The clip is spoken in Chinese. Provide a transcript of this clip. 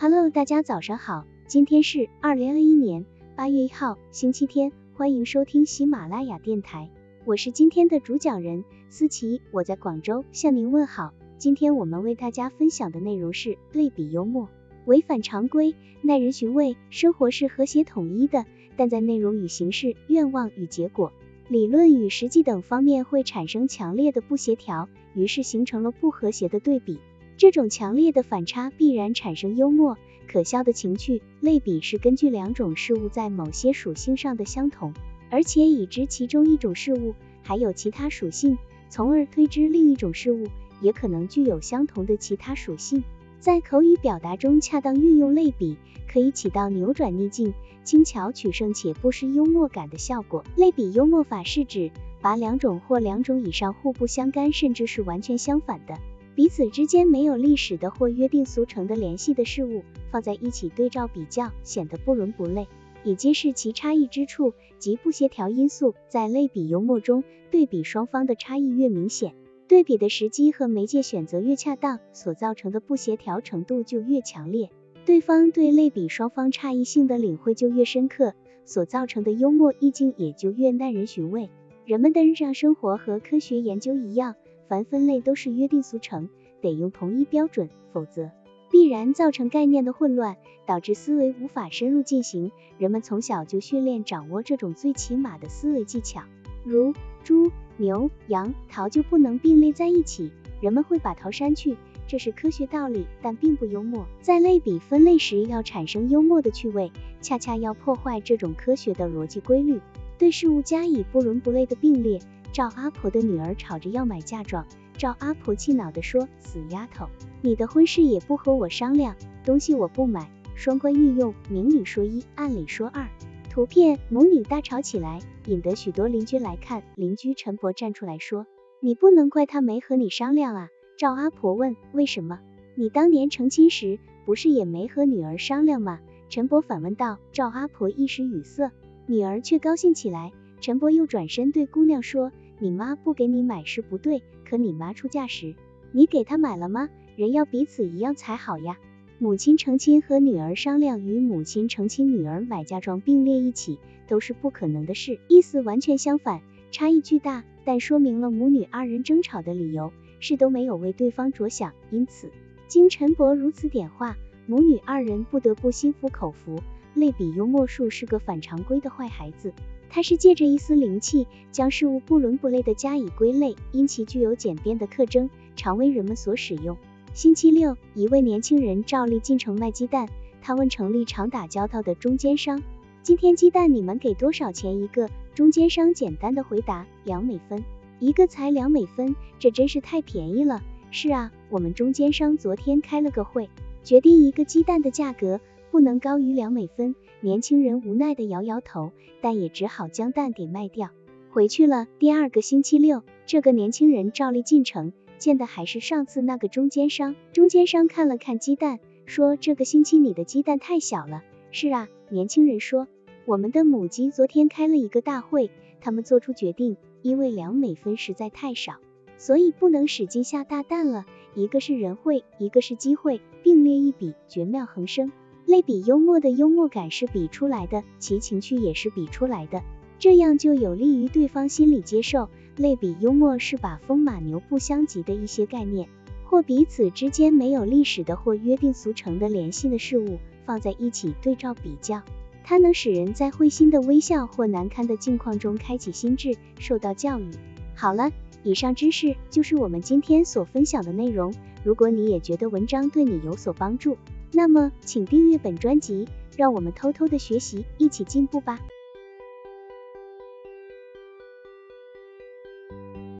Hello，大家早上好，今天是二零二一年八月一号，星期天，欢迎收听喜马拉雅电台，我是今天的主讲人思琪，我在广州向您问好。今天我们为大家分享的内容是对比幽默，违反常规，耐人寻味。生活是和谐统一的，但在内容与形式、愿望与结果、理论与实际等方面会产生强烈的不协调，于是形成了不和谐的对比。这种强烈的反差必然产生幽默、可笑的情趣。类比是根据两种事物在某些属性上的相同，而且已知其中一种事物还有其他属性，从而推知另一种事物也可能具有相同的其他属性。在口语表达中恰当运用类比，可以起到扭转逆境、轻巧取胜且不失幽默感的效果。类比幽默法是指把两种或两种以上互不相干，甚至是完全相反的。彼此之间没有历史的或约定俗成的联系的事物放在一起对照比较，显得不伦不类，以揭示其差异之处及不协调因素。在类比幽默中，对比双方的差异越明显，对比的时机和媒介选择越恰当，所造成的不协调程度就越强烈，对方对类比双方差异性的领会就越深刻，所造成的幽默意境也就越耐人寻味。人们的日常生活和科学研究一样。凡分类都是约定俗成，得用同一标准，否则必然造成概念的混乱，导致思维无法深入进行。人们从小就训练掌握这种最起码的思维技巧，如猪、牛、羊、桃就不能并列在一起，人们会把桃删去，这是科学道理，但并不幽默。在类比分类时要产生幽默的趣味，恰恰要破坏这种科学的逻辑规律，对事物加以不伦不类的并列。赵阿婆的女儿吵着要买嫁妆，赵阿婆气恼地说：“死丫头，你的婚事也不和我商量，东西我不买。”双关运用，明里说一，暗里说二。图片，母女大吵起来，引得许多邻居来看。邻居陈伯站出来说：“你不能怪他没和你商量啊。”赵阿婆问：“为什么？你当年成亲时不是也没和女儿商量吗？”陈伯反问道。赵阿婆一时语塞，女儿却高兴起来。陈伯又转身对姑娘说：“你妈不给你买是不对，可你妈出嫁时，你给她买了吗？人要彼此一样才好呀。”母亲成亲和女儿商量与母亲成亲女儿买嫁妆并列一起，都是不可能的事，意思完全相反，差异巨大，但说明了母女二人争吵的理由是都没有为对方着想。因此，经陈伯如此点化，母女二人不得不心服口服。类比幽默术是个反常规的坏孩子。它是借着一丝灵气，将事物不伦不类的加以归类，因其具有简便的特征，常为人们所使用。星期六，一位年轻人照例进城卖鸡蛋，他问城里常打交道的中间商：“今天鸡蛋你们给多少钱一个？”中间商简单的回答：“两美分，一个才两美分，这真是太便宜了。”是啊，我们中间商昨天开了个会，决定一个鸡蛋的价格不能高于两美分。年轻人无奈的摇摇头，但也只好将蛋给卖掉，回去了。第二个星期六，这个年轻人照例进城，见的还是上次那个中间商。中间商看了看鸡蛋，说：“这个星期你的鸡蛋太小了。”是啊，年轻人说：“我们的母鸡昨天开了一个大会，他们做出决定，因为两美分实在太少，所以不能使劲下大蛋了。一个是人会，一个是机会，并列一笔，绝妙横生。”类比幽默的幽默感是比出来的，其情趣也是比出来的，这样就有利于对方心理接受。类比幽默是把风马牛不相及的一些概念，或彼此之间没有历史的或约定俗成的联系的事物放在一起对照比较，它能使人在会心的微笑或难堪的境况中开启心智，受到教育。好了，以上知识就是我们今天所分享的内容。如果你也觉得文章对你有所帮助，那么，请订阅本专辑，让我们偷偷的学习，一起进步吧。